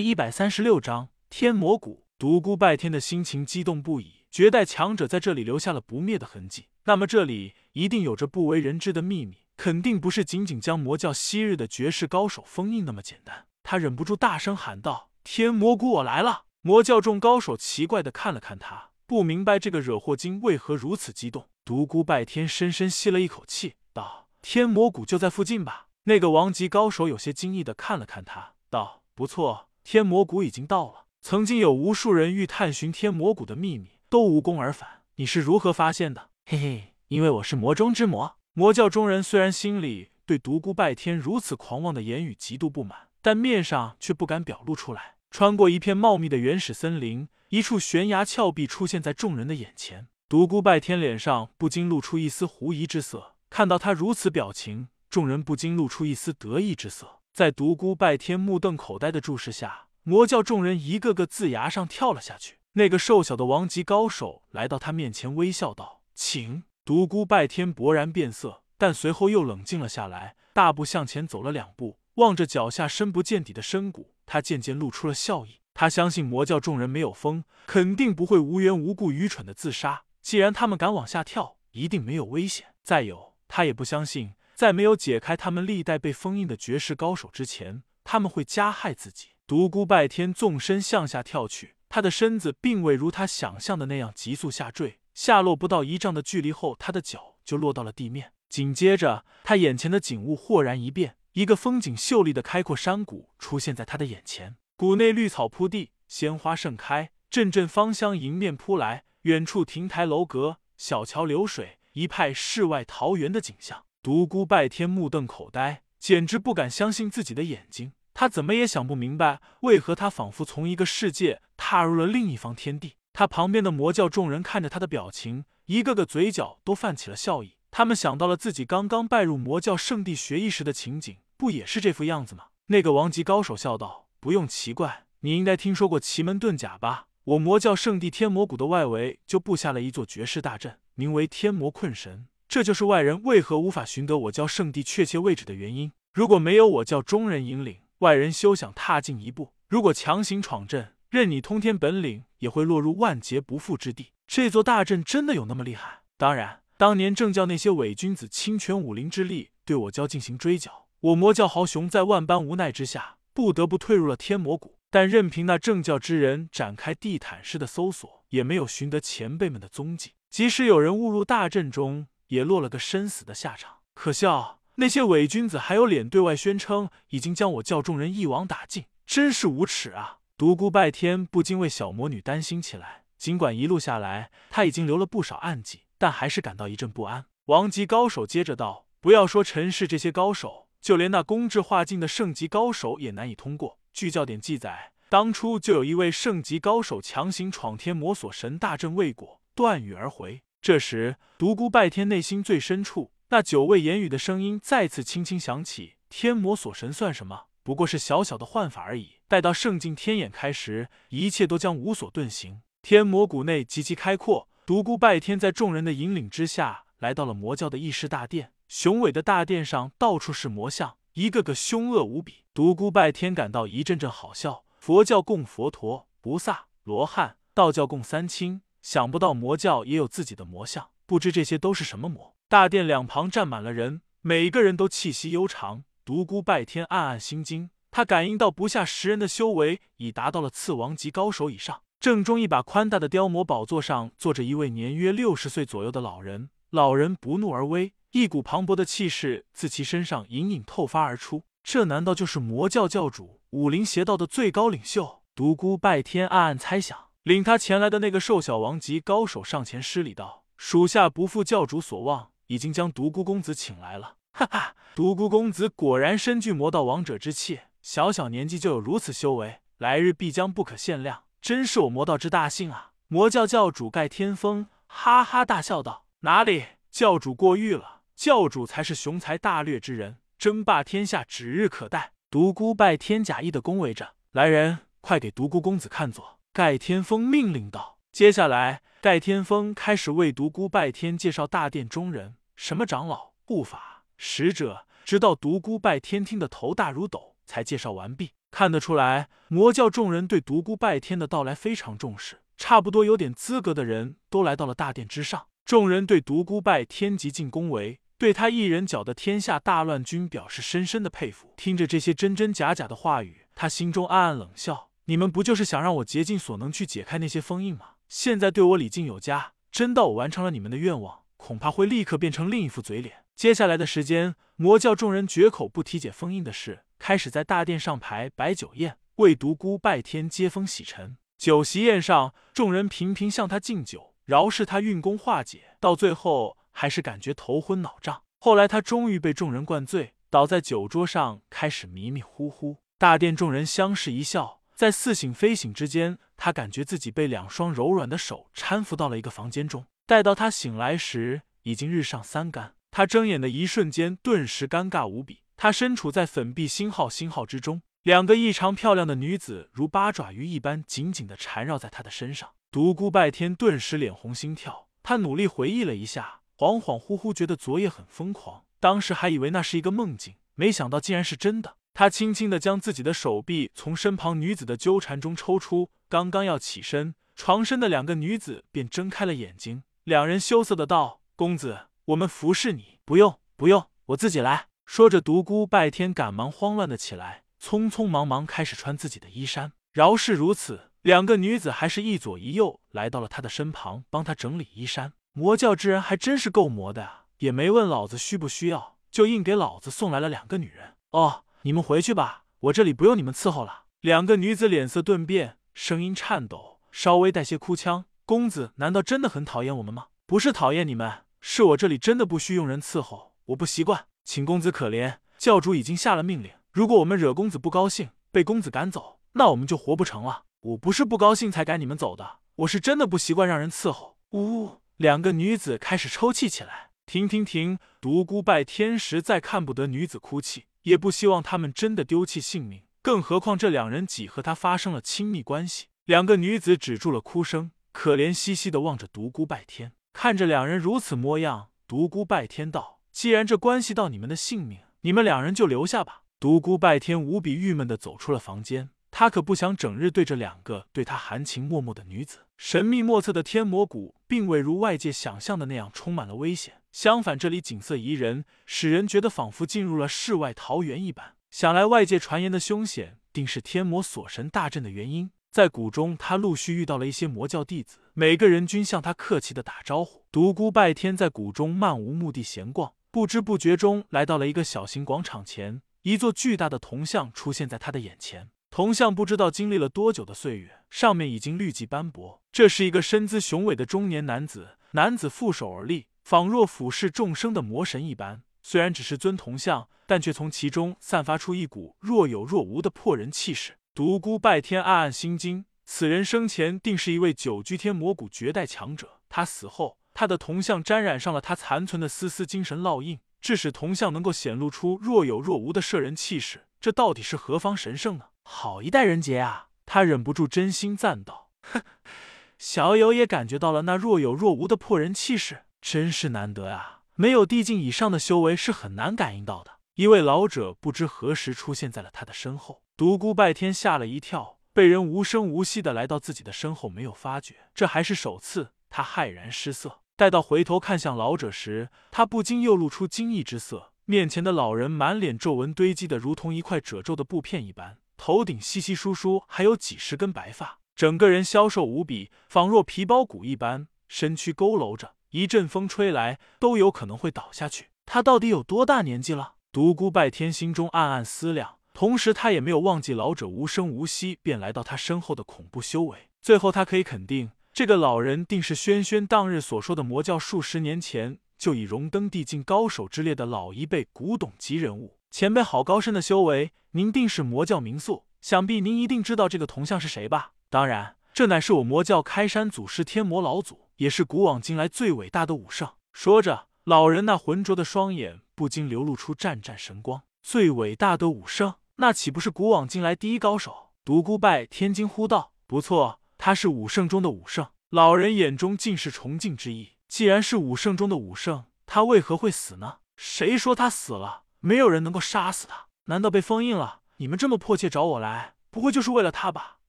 第一百三十六章天魔谷。独孤拜天的心情激动不已，绝代强者在这里留下了不灭的痕迹，那么这里一定有着不为人知的秘密，肯定不是仅仅将魔教昔日的绝世高手封印那么简单。他忍不住大声喊道：“天魔谷，我来了！”魔教众高手奇怪的看了看他，不明白这个惹祸精为何如此激动。独孤拜天深深吸了一口气，道：“天魔谷就在附近吧？”那个王级高手有些惊异的看了看他，道：“不错。”天魔谷已经到了。曾经有无数人欲探寻天魔谷的秘密，都无功而返。你是如何发现的？嘿嘿，因为我是魔中之魔。魔教中人虽然心里对独孤拜天如此狂妄的言语极度不满，但面上却不敢表露出来。穿过一片茂密的原始森林，一处悬崖峭壁出现在众人的眼前。独孤拜天脸上不禁露出一丝狐疑之色。看到他如此表情，众人不禁露出一丝得意之色。在独孤拜天目瞪口呆的注视下，魔教众人一个个自崖上跳了下去。那个瘦小的王级高手来到他面前，微笑道：“请。”独孤拜天勃然变色，但随后又冷静了下来，大步向前走了两步，望着脚下深不见底的深谷，他渐渐露出了笑意。他相信魔教众人没有疯，肯定不会无缘无故愚蠢的自杀。既然他们敢往下跳，一定没有危险。再有，他也不相信。在没有解开他们历代被封印的绝世高手之前，他们会加害自己。独孤拜天纵身向下跳去，他的身子并未如他想象的那样急速下坠，下落不到一丈的距离后，他的脚就落到了地面。紧接着，他眼前的景物豁然一变，一个风景秀丽的开阔山谷出现在他的眼前。谷内绿草铺地，鲜花盛开，阵阵芳香迎面扑来。远处亭台楼阁，小桥流水，一派世外桃源的景象。独孤拜天目瞪口呆，简直不敢相信自己的眼睛。他怎么也想不明白，为何他仿佛从一个世界踏入了另一方天地。他旁边的魔教众人看着他的表情，一个个嘴角都泛起了笑意。他们想到了自己刚刚拜入魔教圣地学艺时的情景，不也是这副样子吗？那个王级高手笑道：“不用奇怪，你应该听说过奇门遁甲吧？我魔教圣地天魔谷的外围就布下了一座绝世大阵，名为天魔困神。”这就是外人为何无法寻得我教圣地确切位置的原因。如果没有我教中人引领，外人休想踏进一步。如果强行闯阵，任你通天本领，也会落入万劫不复之地。这座大阵真的有那么厉害？当然，当年正教那些伪君子倾全武林之力对我教进行追剿，我魔教豪雄在万般无奈之下，不得不退入了天魔谷。但任凭那正教之人展开地毯式的搜索，也没有寻得前辈们的踪迹。即使有人误入大阵中，也落了个身死的下场。可笑，那些伪君子还有脸对外宣称已经将我教众人一网打尽，真是无耻啊！独孤拜天不禁为小魔女担心起来。尽管一路下来他已经留了不少暗记，但还是感到一阵不安。王级高手接着道：“不要说陈氏这些高手，就连那攻至化境的圣级高手也难以通过。据教典记载，当初就有一位圣级高手强行闯天魔锁神大阵未果，断羽而回。”这时，独孤拜天内心最深处那久未言语的声音再次轻轻响起：“天魔锁神算什么？不过是小小的幻法而已。待到圣境天眼开时，一切都将无所遁形。”天魔谷内极其开阔，独孤拜天在众人的引领之下，来到了魔教的议事大殿。雄伟的大殿上到处是魔像，一个个凶恶无比。独孤拜天感到一阵阵好笑。佛教供佛陀、菩萨、罗汉；道教供三清。想不到魔教也有自己的魔像，不知这些都是什么魔？大殿两旁站满了人，每个人都气息悠长。独孤拜天暗暗心惊，他感应到不下十人的修为已达到了次王级高手以上。正中一把宽大的雕魔宝座上坐着一位年约六十岁左右的老人，老人不怒而威，一股磅礴的气势自其身上隐隐透发而出。这难道就是魔教教主武林邪道的最高领袖？独孤拜天暗暗猜想。领他前来的那个瘦小王级高手上前施礼道：“属下不负教主所望，已经将独孤公子请来了。”哈哈，独孤公子果然身具魔道王者之气，小小年纪就有如此修为，来日必将不可限量，真是我魔道之大幸啊！魔教教主盖天风哈哈大笑道：“哪里，教主过誉了，教主才是雄才大略之人，争霸天下指日可待。”独孤拜天假意的恭维着：“来人，快给独孤公子看座。”盖天风命令道：“接下来，盖天风开始为独孤拜天介绍大殿中人，什么长老、护法、使者，直到独孤拜天听得头大如斗，才介绍完毕。看得出来，魔教众人对独孤拜天的到来非常重视，差不多有点资格的人都来到了大殿之上。众人对独孤拜天极尽恭维，对他一人搅得天下大乱军表示深深的佩服。听着这些真真假假的话语，他心中暗暗冷笑：你们不就是想让我竭尽所能去解开那些封印吗？现在对我礼敬有加，真到我完成了你们的愿望，恐怕会立刻变成另一副嘴脸。接下来的时间，魔教众人绝口不提解封印的事。开始在大殿上排摆酒宴，为独孤拜天接风洗尘。酒席宴上，众人频频向他敬酒，饶是他运功化解，到最后还是感觉头昏脑胀。后来他终于被众人灌醉，倒在酒桌上，开始迷迷糊糊。大殿众人相视一笑，在似醒非醒之间，他感觉自己被两双柔软的手搀扶到了一个房间中。待到他醒来时，已经日上三竿。他睁眼的一瞬间，顿时尴尬无比。他身处在粉壁星号星号之中，两个异常漂亮的女子如八爪鱼一般紧紧的缠绕在他的身上。独孤拜天顿时脸红心跳，他努力回忆了一下，恍恍惚惚觉得昨夜很疯狂，当时还以为那是一个梦境，没想到竟然是真的。他轻轻的将自己的手臂从身旁女子的纠缠中抽出，刚刚要起身，床身的两个女子便睁开了眼睛，两人羞涩的道：“公子，我们服侍你。”“不用，不用，我自己来。”说着，独孤拜天赶忙慌乱的起来，匆匆忙忙开始穿自己的衣衫。饶是如此，两个女子还是一左一右来到了他的身旁，帮他整理衣衫。魔教之人还真是够魔的啊！也没问老子需不需要，就硬给老子送来了两个女人。哦，你们回去吧，我这里不用你们伺候了。两个女子脸色顿变，声音颤抖，稍微带些哭腔：“公子难道真的很讨厌我们吗？不是讨厌你们，是我这里真的不需用人伺候，我不习惯。”请公子可怜，教主已经下了命令，如果我们惹公子不高兴，被公子赶走，那我们就活不成了。我不是不高兴才赶你们走的，我是真的不习惯让人伺候。呜，两个女子开始抽泣起来。停停停！独孤拜天实在看不得女子哭泣，也不希望他们真的丢弃性命，更何况这两人几和他发生了亲密关系。两个女子止住了哭声，可怜兮兮的望着独孤拜天，看着两人如此模样，独孤拜天道。既然这关系到你们的性命，你们两人就留下吧。独孤拜天无比郁闷的走出了房间，他可不想整日对着两个对他含情脉脉的女子。神秘莫测的天魔谷，并未如外界想象的那样充满了危险，相反，这里景色宜人，使人觉得仿佛进入了世外桃源一般。想来，外界传言的凶险，定是天魔锁神大阵的原因。在谷中，他陆续遇到了一些魔教弟子，每个人均向他客气的打招呼。独孤拜天在谷中漫无目的闲逛。不知不觉中来到了一个小型广场前，一座巨大的铜像出现在他的眼前。铜像不知道经历了多久的岁月，上面已经绿迹斑驳。这是一个身姿雄伟的中年男子，男子负手而立，仿若俯视众生的魔神一般。虽然只是尊铜像，但却从其中散发出一股若有若无的破人气势。独孤拜天暗暗心惊，此人生前定是一位九居天魔谷绝代强者。他死后。他的铜像沾染上了他残存的丝丝精神烙印，致使铜像能够显露出若有若无的摄人气势。这到底是何方神圣呢？好一代人杰啊！他忍不住真心赞道：“哼，小友也感觉到了那若有若无的破人气势，真是难得啊！没有地境以上的修为是很难感应到的。”一位老者不知何时出现在了他的身后，独孤拜天吓了一跳，被人无声无息的来到自己的身后，没有发觉，这还是首次。他骇然失色，待到回头看向老者时，他不禁又露出惊异之色。面前的老人满脸皱纹堆积的如同一块褶皱的布片一般，头顶稀稀疏疏还有几十根白发，整个人消瘦无比，仿若皮包骨一般，身躯佝偻着，一阵风吹来都有可能会倒下去。他到底有多大年纪了？独孤拜天心中暗暗思量，同时他也没有忘记老者无声无息便来到他身后的恐怖修为。最后，他可以肯定。这个老人定是轩轩当日所说的魔教数十年前就已荣登地境高手之列的老一辈古董级人物。前辈好高深的修为，您定是魔教名宿，想必您一定知道这个铜像是谁吧？当然，这乃是我魔教开山祖师天魔老祖，也是古往今来最伟大的武圣。说着，老人那浑浊的双眼不禁流露出湛湛神光。最伟大的武圣，那岂不是古往今来第一高手？独孤拜天惊呼道：“不错。”他是武圣中的武圣，老人眼中尽是崇敬之意。既然是武圣中的武圣，他为何会死呢？谁说他死了？没有人能够杀死他。难道被封印了？你们这么迫切找我来，不会就是为了他吧？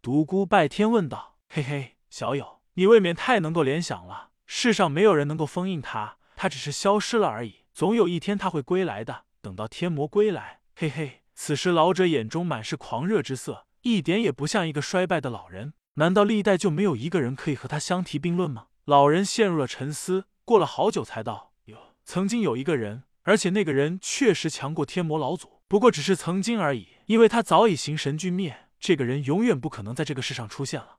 独孤拜天问道。嘿嘿，小友，你未免太能够联想了。世上没有人能够封印他，他只是消失了而已。总有一天他会归来的。等到天魔归来，嘿嘿。此时老者眼中满是狂热之色，一点也不像一个衰败的老人。难道历代就没有一个人可以和他相提并论吗？老人陷入了沉思，过了好久才道：“有，曾经有一个人，而且那个人确实强过天魔老祖，不过只是曾经而已，因为他早已形神俱灭。这个人永远不可能在这个世上出现了。”